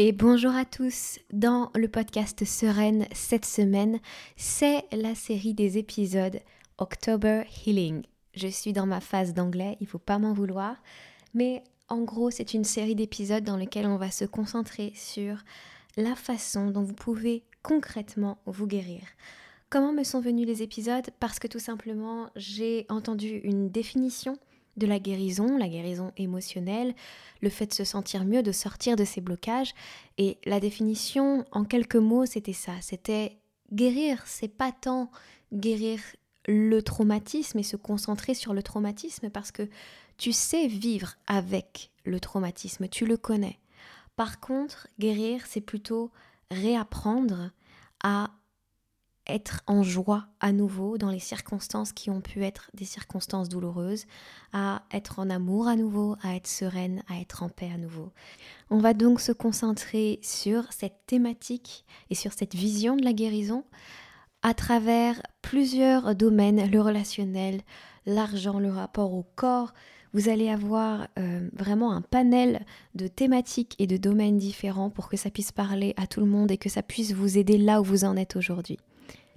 et bonjour à tous. Dans le podcast Sereine cette semaine, c'est la série des épisodes October Healing. Je suis dans ma phase d'anglais, il faut pas m'en vouloir, mais en gros, c'est une série d'épisodes dans lesquels on va se concentrer sur la façon dont vous pouvez concrètement vous guérir. Comment me sont venus les épisodes? Parce que tout simplement, j'ai entendu une définition de la guérison, la guérison émotionnelle, le fait de se sentir mieux, de sortir de ses blocages. Et la définition, en quelques mots, c'était ça. C'était guérir, c'est pas tant guérir le traumatisme et se concentrer sur le traumatisme parce que tu sais vivre avec le traumatisme, tu le connais. Par contre, guérir, c'est plutôt réapprendre à être en joie à nouveau dans les circonstances qui ont pu être des circonstances douloureuses, à être en amour à nouveau, à être sereine, à être en paix à nouveau. On va donc se concentrer sur cette thématique et sur cette vision de la guérison à travers plusieurs domaines, le relationnel, l'argent, le rapport au corps. Vous allez avoir euh, vraiment un panel de thématiques et de domaines différents pour que ça puisse parler à tout le monde et que ça puisse vous aider là où vous en êtes aujourd'hui.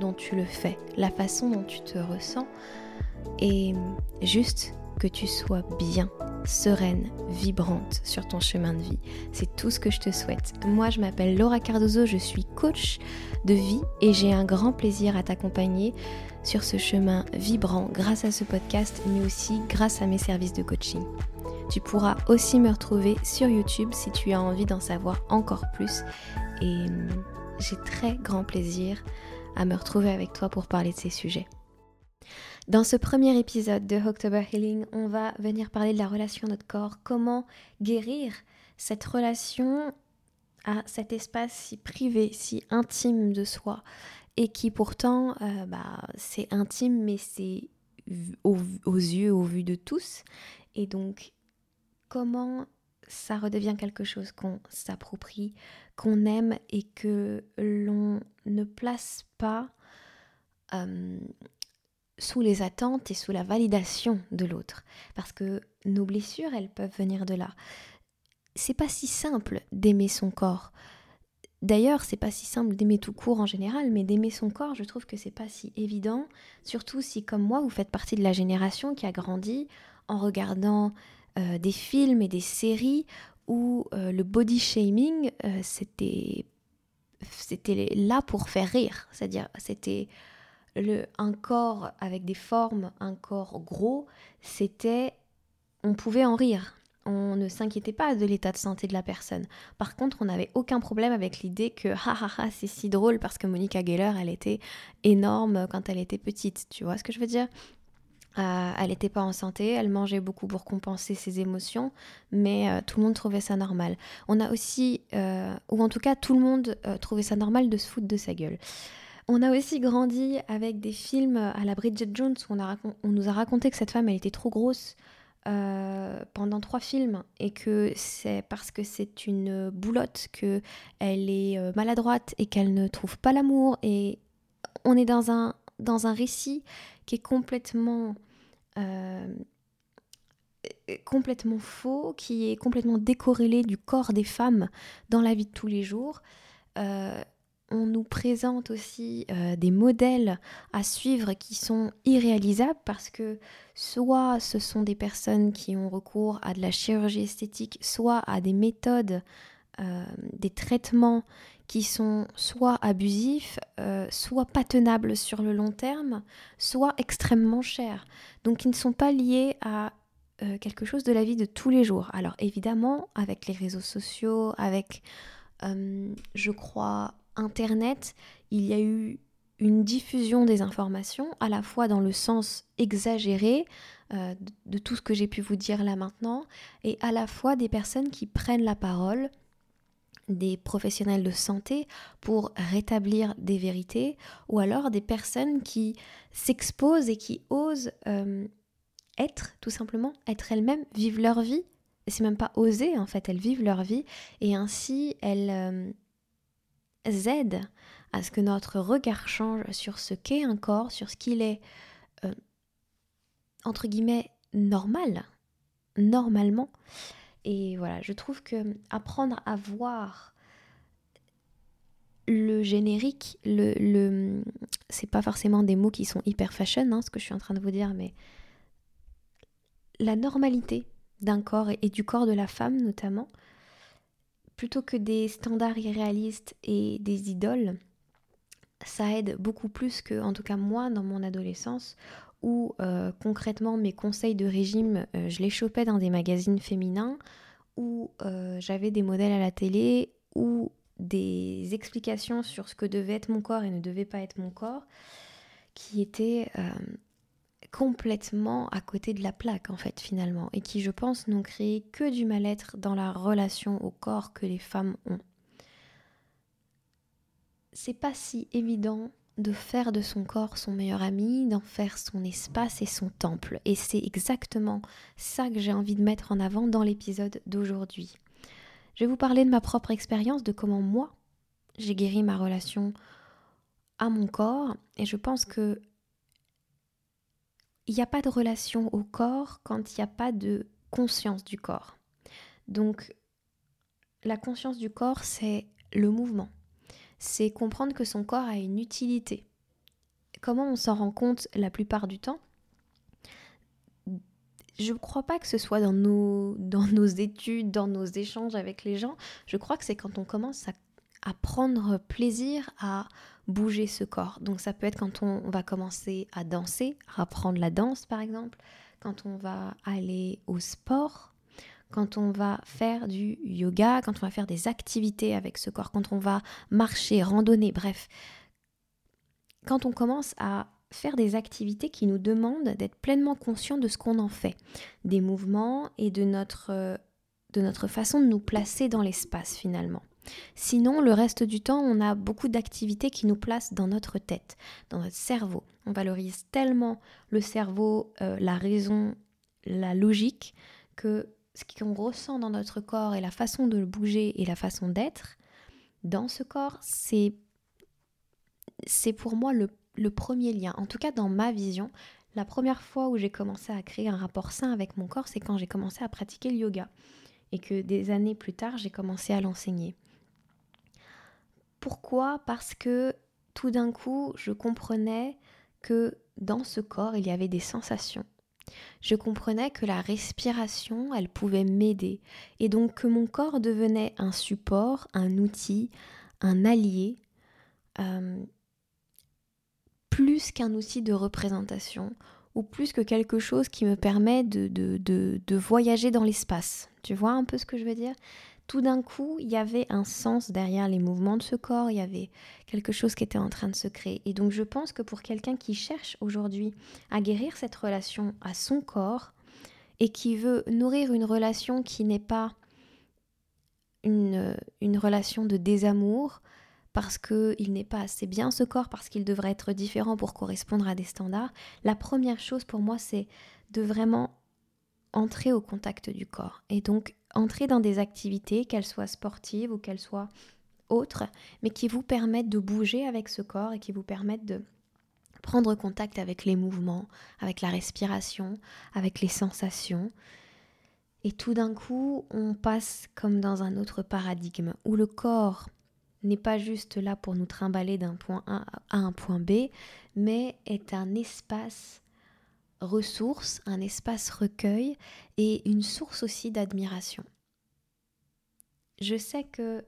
dont tu le fais, la façon dont tu te ressens et juste que tu sois bien, sereine, vibrante sur ton chemin de vie. C'est tout ce que je te souhaite. Moi, je m'appelle Laura Cardozo, je suis coach de vie et j'ai un grand plaisir à t'accompagner sur ce chemin vibrant grâce à ce podcast, mais aussi grâce à mes services de coaching. Tu pourras aussi me retrouver sur YouTube si tu as envie d'en savoir encore plus et j'ai très grand plaisir à me retrouver avec toi pour parler de ces sujets. Dans ce premier épisode de October Healing, on va venir parler de la relation à notre corps, comment guérir cette relation à cet espace si privé, si intime de soi, et qui pourtant, euh, bah, c'est intime, mais c'est aux, aux yeux, au vu de tous. Et donc, comment ça redevient quelque chose qu'on s'approprie, qu'on aime et que l'on ne place pas sous les attentes et sous la validation de l'autre. Parce que nos blessures, elles peuvent venir de là. C'est pas si simple d'aimer son corps. D'ailleurs, c'est pas si simple d'aimer tout court en général, mais d'aimer son corps, je trouve que c'est pas si évident, surtout si, comme moi, vous faites partie de la génération qui a grandi en regardant des films et des séries où le body shaming, c'était c'était là pour faire rire. C'est-à-dire, c'était le, un corps avec des formes, un corps gros, c'était. On pouvait en rire. On ne s'inquiétait pas de l'état de santé de la personne. Par contre, on n'avait aucun problème avec l'idée que ha ha ha, c'est si drôle parce que Monica Geller, elle était énorme quand elle était petite. Tu vois ce que je veux dire? Euh, elle n'était pas en santé, elle mangeait beaucoup pour compenser ses émotions, mais euh, tout le monde trouvait ça normal. On a aussi, euh, ou en tout cas tout le monde trouvait ça normal de se foutre de sa gueule. On a aussi grandi avec des films à la Bridget Jones où on, nous a raconté que cette femme elle était trop grosse pendant trois films et que c'est parce que c'est une boulotte que elle est maladroite et qu'elle ne trouve pas l'amour et on est dans un dans un récit qui est complètement complètement faux, qui est complètement décorrélé du corps des femmes dans la vie de tous les jours. Euh, on nous présente aussi euh, des modèles à suivre qui sont irréalisables parce que soit ce sont des personnes qui ont recours à de la chirurgie esthétique, soit à des méthodes, des traitements qui sont soit abusifs, euh, soit pas tenables sur le long terme, soit extrêmement chers. Donc ils ne sont pas liés à euh, quelque chose de la vie de tous les jours. Alors évidemment, avec les réseaux sociaux, avec, euh, je crois, Internet, il y a eu une diffusion des informations, à la fois dans le sens exagéré de tout ce que j'ai pu vous dire là maintenant, et à la fois des personnes qui prennent la parole des professionnels de santé pour rétablir des vérités, ou alors des personnes qui s'exposent et qui osent euh, être, tout simplement, être elles-mêmes, vivre leur vie. C'est même pas oser, en fait, elles vivent leur vie, et ainsi elles euh, aident à ce que notre regard change sur ce qu'est un corps, sur ce qu'il est, euh, entre guillemets, normal, normalement. Et voilà, je trouve que apprendre à voir le générique, le, le c'est pas forcément des mots qui sont hyper fashion, hein, ce que je suis en train de vous dire, mais la normalité d'un corps et, du corps de la femme notamment, plutôt que des standards irréalistes et des idoles, ça aide beaucoup plus que, en tout cas moi, dans mon adolescence, où euh, concrètement mes conseils de régime, euh, je les chopais dans des magazines féminins, où euh, j'avais des modèles à la télé, ou des explications sur ce que devait être mon corps et ne devait pas être mon corps, qui étaient complètement à côté de la plaque en fait finalement, et qui je pense n'ont créé que du mal-être dans la relation au corps que les femmes ont. C'est pas si évident de faire de son corps son meilleur ami, d'en faire son espace et son temple. Et c'est exactement ça que j'ai envie de mettre en avant dans l'épisode d'aujourd'hui. Je vais vous parler de ma propre expérience, de comment moi, j'ai guéri ma relation à mon corps. Et je pense que il n'y a pas de relation au corps quand il n'y a pas de conscience du corps. Donc, la conscience du corps, c'est le mouvement c'est comprendre que son corps a une utilité. Comment on s'en rend compte la plupart du temps? Je ne crois pas que ce soit dans nos, dans nos études, dans nos échanges avec les gens. Je crois que c'est quand on commence à, prendre plaisir à bouger ce corps. Donc ça peut être quand on, on va commencer à danser, à apprendre la danse par exemple, quand on va aller au sport, quand on va faire du yoga, quand on va faire des activités avec ce corps, quand on va marcher, randonner, bref. Quand on commence à faire des activités qui nous demandent d'être pleinement conscient de ce qu'on en fait, des mouvements et de notre, de notre façon de nous placer dans l'espace finalement. Sinon, le reste du temps, on a beaucoup d'activités qui nous placent dans notre tête, dans notre cerveau. On valorise tellement le cerveau, euh, la raison, la logique, que ce qu'on ressent dans notre corps et la façon de le bouger et la façon d'être dans ce corps, c'est c'est pour moi le, le, premier lien. En tout cas, dans ma vision, la première fois où j'ai commencé à créer un rapport sain avec mon corps, c'est quand j'ai commencé à pratiquer le yoga et que des années plus tard, j'ai commencé à l'enseigner. Pourquoi? Parce que tout d'un coup, je comprenais que dans ce corps, il y avait des sensations je comprenais que la respiration, elle pouvait m'aider, et donc que mon corps devenait un support, un outil, un allié, euh, plus qu'un outil de représentation, ou plus que quelque chose qui me permet de, de, de voyager dans l'espace. Tu vois un peu ce que je veux dire? Tout d'un coup, il y avait un sens derrière les mouvements de ce corps, il y avait quelque chose qui était en train de se créer. Et donc je pense que pour quelqu'un qui cherche aujourd'hui à guérir cette relation à son corps et qui veut nourrir une relation qui n'est pas une, relation de désamour, parce qu'il n'est pas assez bien ce corps, parce qu'il devrait être différent pour correspondre à des standards, la première chose pour moi, c'est de vraiment entrer au contact du corps. Et donc entrer dans des activités, qu'elles soient sportives ou qu'elles soient autres, mais qui vous permettent de bouger avec ce corps et qui vous permettent de prendre contact avec les mouvements, avec la respiration, avec les sensations. Et tout d'un coup, on passe comme dans un autre paradigme où le corps n'est pas juste là pour nous trimballer d'un point A à un point B, mais est un espace ressource, un espace recueil et une source aussi d'admiration. Je sais que...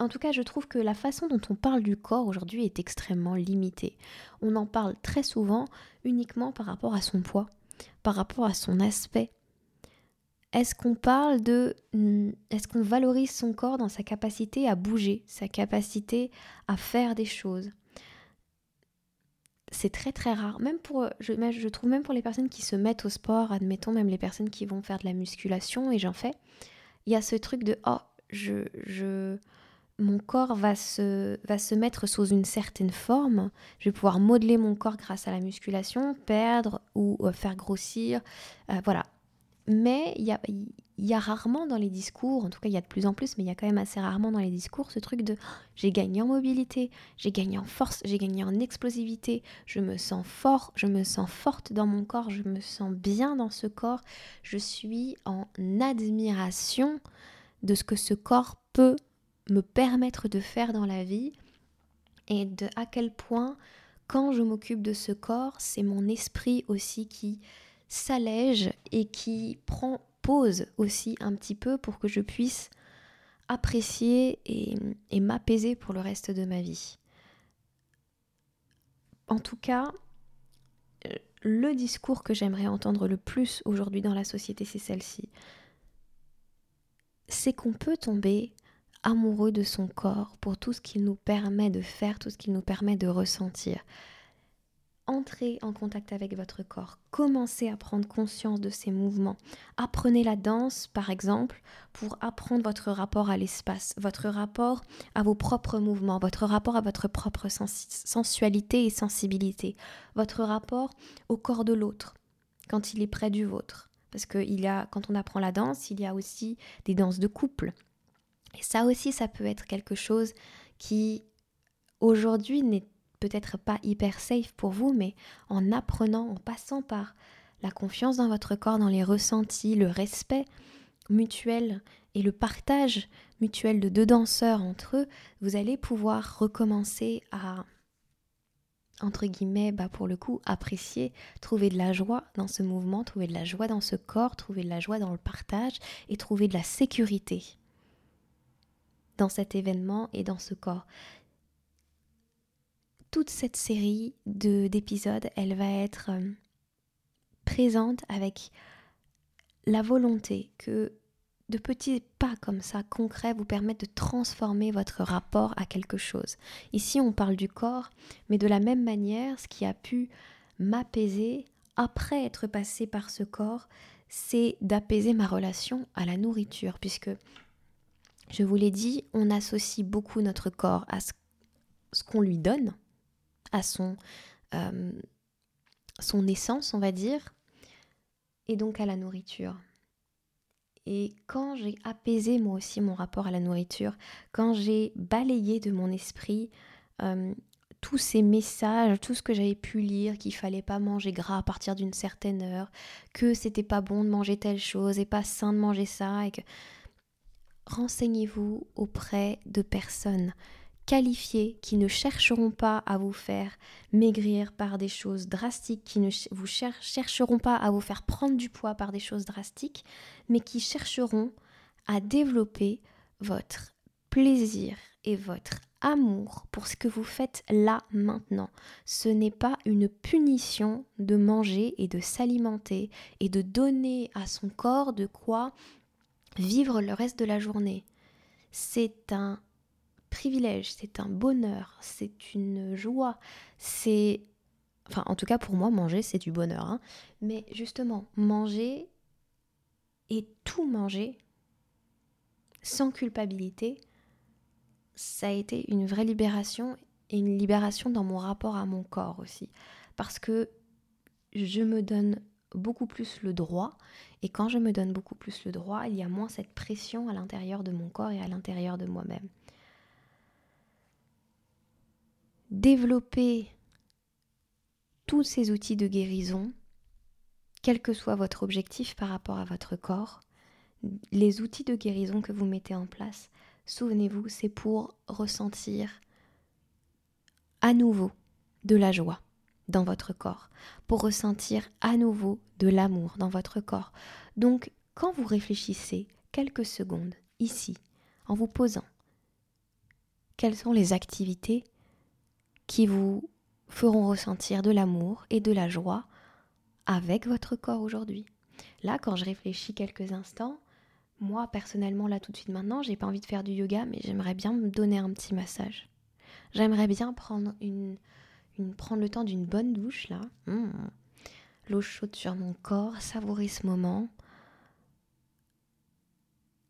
En tout cas, je trouve que la façon dont on parle du corps aujourd'hui est extrêmement limitée. On en parle très souvent uniquement par rapport à son poids, par rapport à son aspect. Est-ce qu'on parle de... Est-ce qu'on valorise son corps dans sa capacité à bouger, sa capacité à faire des choses? C'est très très rare. Même pour, je, je, trouve même pour les personnes qui se mettent au sport, admettons même les personnes qui vont faire de la musculation, et j'en fais, il y a ce truc de oh, je, je, mon corps va se, va se mettre sous une certaine forme. Je vais pouvoir modeler mon corps grâce à la musculation, perdre ou euh, faire grossir. Euh, voilà. Mais il y a, y a, rarement dans les discours, en tout cas il y a de plus en plus, mais il y a quand même assez rarement dans les discours ce truc de j'ai gagné en mobilité, j'ai gagné en force, j'ai gagné en explosivité, je me sens fort, je me sens forte dans mon corps, je me sens bien dans ce corps, je suis en admiration de ce que ce corps peut me permettre de faire dans la vie et de à quel point quand je m'occupe de ce corps, c'est mon esprit aussi qui s'allège et qui prend aussi un petit peu pour que je puisse apprécier et, et m'apaiser pour le reste de ma vie. En tout cas, euh, le discours que j'aimerais entendre le plus aujourd'hui dans la société, c'est celle-ci. C'est qu'on peut tomber amoureux de son corps pour tout ce qu'il nous permet de faire, tout ce qu'il nous permet de ressentir. Entrez en contact avec votre corps, commencez à prendre conscience de ses mouvements. Apprenez la danse, par exemple, pour apprendre votre rapport à l'espace, votre rapport à vos propres mouvements, votre rapport à votre propre sensualité et sensibilité, votre rapport au corps de l'autre quand il est près du vôtre. Parce que il y a, quand on apprend la danse, il y a aussi des danses de couple, et ça aussi, ça peut être quelque chose qui aujourd'hui n'est peut-être pas hyper safe pour vous, mais en apprenant, en passant par la confiance dans votre corps, dans les ressentis, le respect mutuel et le partage mutuel de deux danseurs entre eux, vous allez pouvoir recommencer à, entre guillemets, bah pour le coup, apprécier, trouver de la joie dans ce mouvement, trouver de la joie dans ce corps, trouver de la joie dans le partage et trouver de la sécurité dans cet événement et dans ce corps. Toute cette série d'épisodes, elle va être euh, présente avec la volonté que de petits pas comme ça, concrets, vous permettent de transformer votre rapport à quelque chose. Ici, on parle du corps, mais de la même manière, ce qui a pu m'apaiser après être passé par ce corps, c'est d'apaiser ma relation à la nourriture, puisque je vous l'ai dit, on associe beaucoup notre corps à ce, qu'on lui donne, à son, euh, son essence, on va dire, et donc à la nourriture. Et quand j'ai apaisé moi aussi mon rapport à la nourriture, quand j'ai balayé de mon esprit euh, tous ces messages, tout ce que j'avais pu lire, qu'il fallait pas manger gras à partir d'une certaine heure, que c'était pas bon de manger telle chose et pas sain de manger ça, et que renseignez-vous auprès de personnes qualifiées qui ne chercheront pas à vous faire maigrir par des choses drastiques, qui ne vous chercheront pas à vous faire prendre du poids par des choses drastiques, mais qui chercheront à développer votre plaisir et votre amour pour ce que vous faites là maintenant. Ce n'est pas une punition de manger et de s'alimenter et de donner à son corps de quoi vivre le reste de la journée. C'est un privilège, c'est un bonheur, c'est une joie, c'est... Enfin, en tout cas, pour moi, manger, c'est du bonheur. Hein. Mais justement, manger et tout manger sans culpabilité, ça a été une vraie libération et une libération dans mon rapport à mon corps aussi. Parce que je me donne beaucoup plus le droit. Et quand je me donne beaucoup plus le droit, il y a moins cette pression à l'intérieur de mon corps et à l'intérieur de moi-même. Développer tous ces outils de guérison, quel que soit votre objectif par rapport à votre corps, les outils de guérison que vous mettez en place, souvenez-vous, c'est pour ressentir à nouveau de la joie dans votre corps, pour ressentir à nouveau de l'amour dans votre corps. Donc, quand vous réfléchissez quelques secondes ici, en vous posant, quelles sont les activités qui vous feront ressentir de l'amour et de la joie avec votre corps aujourd'hui. Là, quand je réfléchis quelques instants, moi personnellement, là tout de suite maintenant, j'ai pas envie de faire du yoga, mais j'aimerais bien me donner un petit massage. J'aimerais bien prendre une, prendre le temps d'une bonne douche là. Mmh. L'eau chaude sur mon corps, savourer ce moment.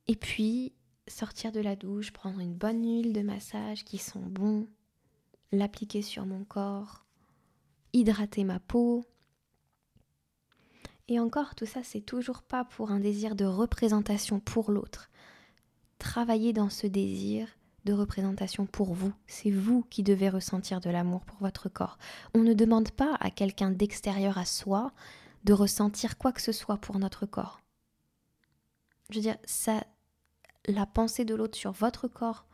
Et puis sortir de la douche, prendre une bonne huile de massage qui sent bon, l'appliquer sur mon corps, hydrater ma peau. Et encore, tout ça, c'est toujours pas pour un désir de représentation pour l'autre. Travailler dans ce désir de représentation pour vous. C'est vous qui devez ressentir de l'amour pour votre corps. On ne demande pas à quelqu'un d'extérieur à soi de ressentir quoi que ce soit pour notre corps. Je veux dire, ça, la pensée de l'autre sur votre corps,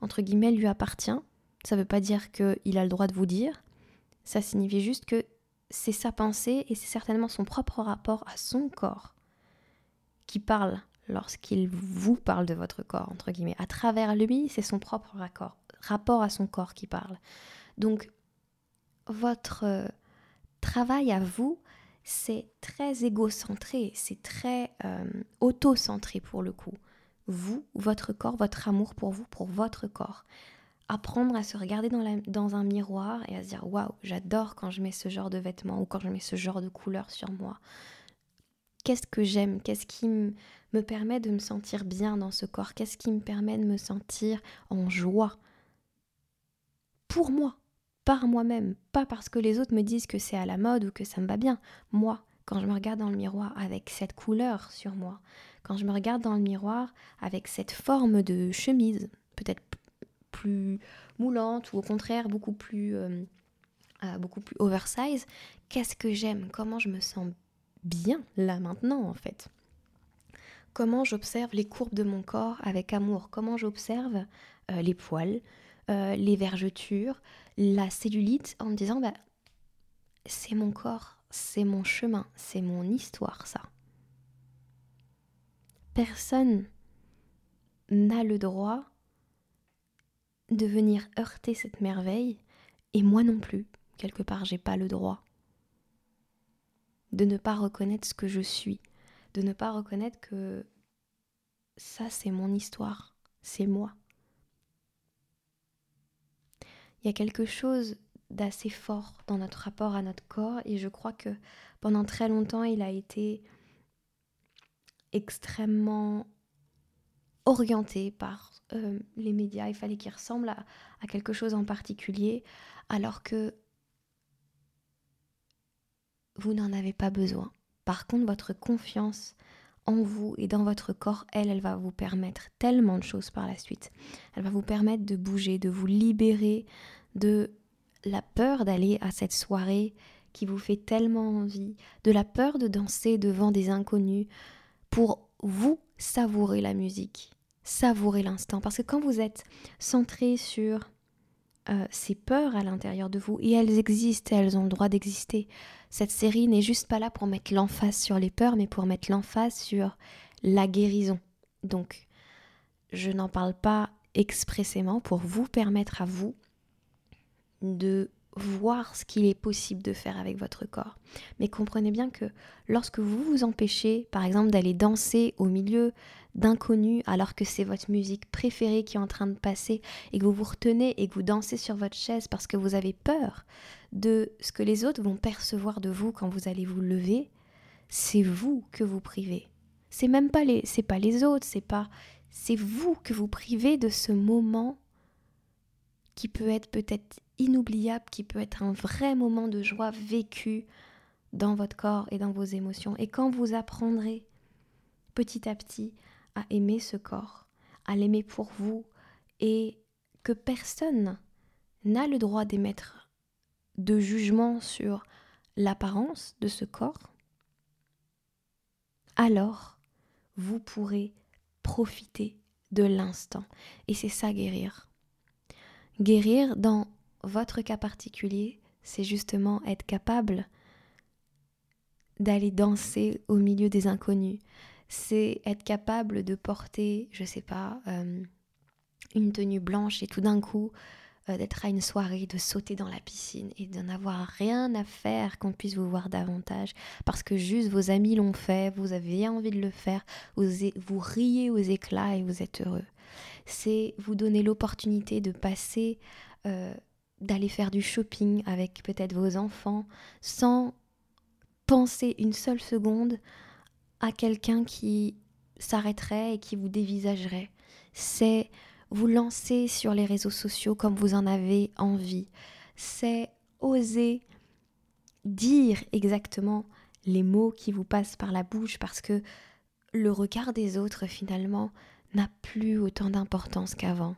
entre guillemets, lui appartient. Ça ne veut pas dire qu'il a le droit de vous dire. Ça signifie juste que c'est sa pensée et c'est certainement son propre rapport à son corps qui parle lorsqu'il vous parle de votre corps, entre guillemets. À travers lui, c'est son propre rapport à son corps qui parle. Donc, votre euh, travail à vous, c'est très égocentré, c'est très euh, auto-centré pour le coup. Vous, votre corps, votre amour pour vous, pour votre corps. Apprendre à se regarder dans, un miroir et à se dire waouh, j'adore quand je mets ce genre de vêtements ou quand je mets ce genre de couleur sur moi. Qu'est-ce que j'aime? Qu'est-ce qui me permet de me sentir bien dans ce corps? Qu'est-ce qui me permet de me sentir en joie? Pour moi, par moi-même, pas parce que les autres me disent que c'est à la mode ou que ça me va bien. Moi, quand je me regarde dans le miroir avec cette couleur sur moi, quand je me regarde dans le miroir avec cette forme de chemise, peut-être moulante ou au contraire beaucoup plus, euh, euh, beaucoup plus oversize, qu'est-ce que j'aime? Comment je me sens bien là maintenant en fait? Comment j'observe les courbes de mon corps avec amour? Comment j'observe euh, les poils, les vergetures, la cellulite en me disant bah, c'est mon corps, c'est mon chemin, c'est mon histoire ça. Personne n'a le droit de venir heurter cette merveille et moi non plus, quelque part j'ai pas le droit de ne pas reconnaître ce que je suis, de ne pas reconnaître que ça c'est mon histoire, c'est moi. Il y a quelque chose d'assez fort dans notre rapport à notre corps et je crois que pendant très longtemps il a été extrêmement orienté par euh, les médias, il fallait qu'il ressemble à, à, quelque chose en particulier alors que vous n'en avez pas besoin. Par contre, votre confiance en vous et dans votre corps, elle, elle va vous permettre tellement de choses par la suite. Elle va vous permettre de bouger, de vous libérer de la peur d'aller à cette soirée qui vous fait tellement envie, de la peur de danser devant des inconnus pour vous savourer la musique, savourer l'instant. Parce que quand vous êtes centré sur euh, ces peurs à l'intérieur de vous, et elles existent, elles ont le droit d'exister, cette série n'est juste pas là pour mettre l'emphase sur les peurs, mais pour mettre l'emphase sur la guérison. Donc, je n'en parle pas expressément pour vous permettre à vous de voir ce qu'il est possible de faire avec votre corps. Mais comprenez bien que lorsque vous vous empêchez, par exemple, d'aller danser au milieu d'inconnus alors que c'est votre musique préférée qui est en train de passer et que vous vous retenez et que vous dansez sur votre chaise parce que vous avez peur de ce que les autres vont percevoir de vous quand vous allez vous lever, c'est vous que vous privez. C'est même pas les pas les autres, c'est pas c'est vous que vous privez de ce moment qui peut être peut-être inoubliable, qui peut être un vrai moment de joie vécu dans votre corps et dans vos émotions. Et quand vous apprendrez petit à petit à aimer ce corps, à l'aimer pour vous, et que personne n'a le droit d'émettre de jugement sur l'apparence de ce corps, alors vous pourrez profiter de l'instant. Et c'est ça guérir. Guérir dans votre cas particulier, c'est justement être capable d'aller danser au milieu des inconnus. C'est être capable de porter, je sais pas, euh, une tenue blanche et tout d'un coup euh, d'être à une soirée, de sauter dans la piscine et d'en avoir rien à faire qu'on puisse vous voir davantage parce que juste vos amis l'ont fait, vous avez envie de le faire, vous, vous riez aux éclats et vous êtes heureux. C'est vous donner l'opportunité de passer euh, d'aller faire du shopping avec peut-être vos enfants sans penser une seule seconde à quelqu'un qui s'arrêterait et qui vous dévisagerait. c'est vous lancer sur les réseaux sociaux comme vous en avez envie, c'est oser dire exactement les mots qui vous passent par la bouche parce que le regard des autres finalement n'a plus autant d'importance qu'avant.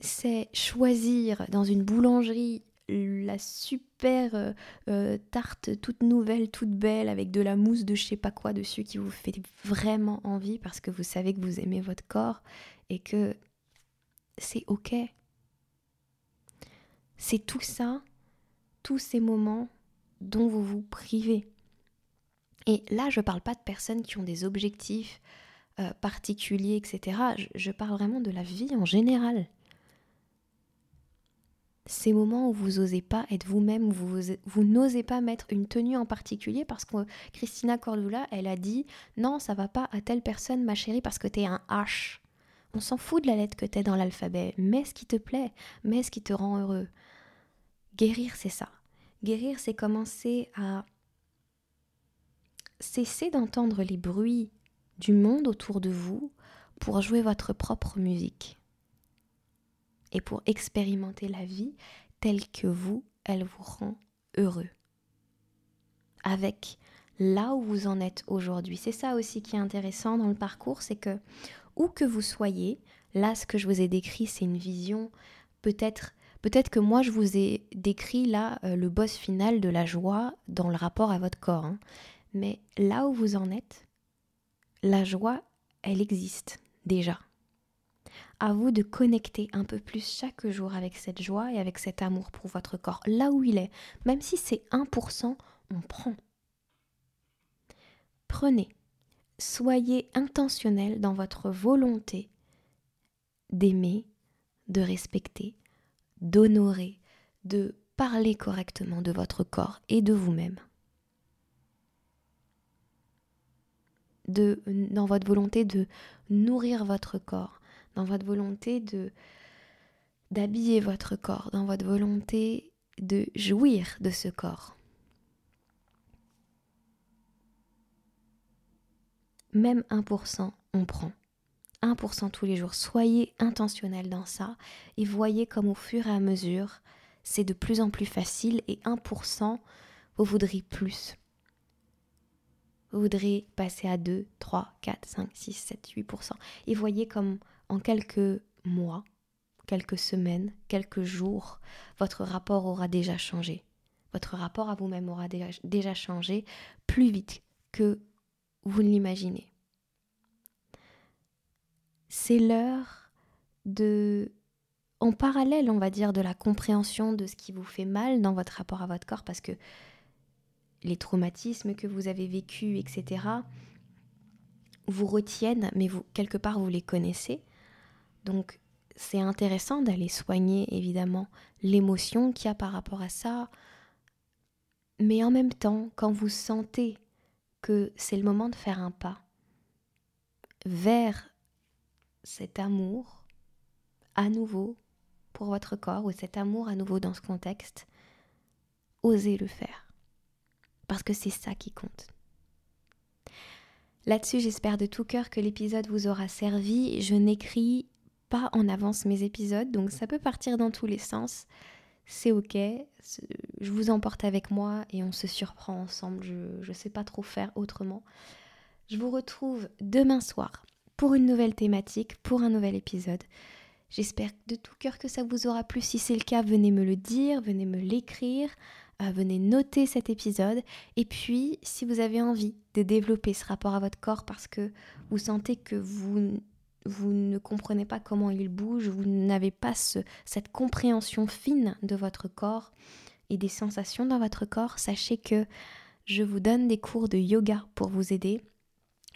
C'est choisir dans une boulangerie la super euh, euh, tarte toute nouvelle, toute belle, avec de la mousse de je sais pas quoi dessus qui vous fait vraiment envie parce que vous savez que vous aimez votre corps et que c'est ok. C'est tout ça, tous ces moments dont vous vous privez. Et là, je parle pas de personnes qui ont des objectifs euh, particuliers, etc. je parle vraiment de la vie en général ces moments où vous n'osez pas être vous-même, vous, vous n'osez pas mettre une tenue en particulier parce que Christina Cordula, elle a dit non, ça va pas à telle personne, ma chérie, parce que t'es un H. On s'en fout de la lettre que t'es dans l'alphabet. Mets ce qui te plaît, mets ce qui te rend heureux. Guérir, c'est ça. Guérir, c'est commencer à cesser d'entendre les bruits du monde autour de vous pour jouer votre propre musique et pour expérimenter la vie telle que vous, elle vous rend heureux. Avec là où vous en êtes aujourd'hui. C'est ça aussi qui est intéressant dans le parcours, c'est que où que vous soyez, là ce que je vous ai décrit, c'est une vision peut-être peut-être que moi je vous ai décrit là euh, le boss final de la joie dans le rapport à votre corps. Hein. Mais là où vous en êtes, la joie, elle existe déjà à vous de connecter un peu plus chaque jour avec cette joie et avec cet amour pour votre corps, là où il est. Même si c'est 1%, on prend. Prenez, soyez intentionnel dans votre volonté d'aimer, de respecter, d'honorer, de parler correctement de votre corps et de vous-même. Dans votre volonté de nourrir votre corps, dans votre volonté de d'habiller votre corps, dans votre volonté de jouir de ce corps. Même 1%, on prend. 1% tous les jours. Soyez intentionnel dans ça et voyez comme au fur et à mesure, c'est de plus en plus facile et 1%, vous voudrez plus. Vous voudrez passer à 2, 3, 4, 5, 6, 7, 8%. Et voyez comme en quelques mois, quelques semaines, quelques jours, votre rapport aura déjà changé. Votre rapport à vous-même aura déjà changé plus vite que vous ne l'imaginez. C'est l'heure de, en parallèle, on va dire, de la compréhension de ce qui vous fait mal dans votre rapport à votre corps, parce que les traumatismes que vous avez vécus, etc., vous retiennent, mais vous, quelque part, vous les connaissez. Donc c'est intéressant d'aller soigner évidemment l'émotion qu'il y a par rapport à ça. Mais en même temps, quand vous sentez que c'est le moment de faire un pas vers cet amour à nouveau pour votre corps ou cet amour à nouveau dans ce contexte, osez le faire. Parce que c'est ça qui compte. Là-dessus, j'espère de tout cœur que l'épisode vous aura servi. Je n'écris pas en avance mes épisodes, donc ça peut partir dans tous les sens. C'est ok, je vous emporte avec moi et on se surprend ensemble, je ne sais pas trop faire autrement. Je vous retrouve demain soir pour une nouvelle thématique, pour un nouvel épisode. J'espère de tout cœur que ça vous aura plu. Si c'est le cas, venez me le dire, venez me l'écrire, euh, venez noter cet épisode. Et puis, si vous avez envie de développer ce rapport à votre corps parce que vous sentez que vous vous ne comprenez pas comment il bouge, vous n'avez pas cette compréhension fine de votre corps et des sensations dans votre corps, sachez que je vous donne des cours de yoga pour vous aider.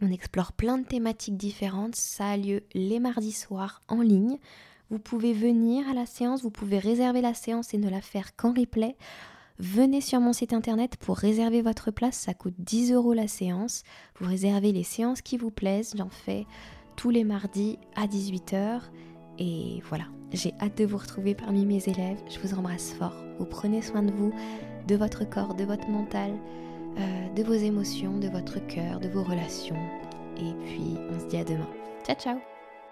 On explore plein de thématiques différentes, ça a lieu les mardis soirs en ligne. Vous pouvez venir à la séance, vous pouvez réserver la séance et ne la faire qu'en replay. Venez sur mon site internet pour réserver votre place, ça coûte 10 euros la séance. Vous réservez les séances qui vous plaisent, j'en fais tous les mardis à 18h. Et voilà, j'ai hâte de vous retrouver parmi mes élèves. Je vous embrasse fort. Vous prenez soin de vous, de votre corps, de votre mental, euh, de vos émotions, de votre cœur, de vos relations. Et puis, on se dit à demain. Ciao, ciao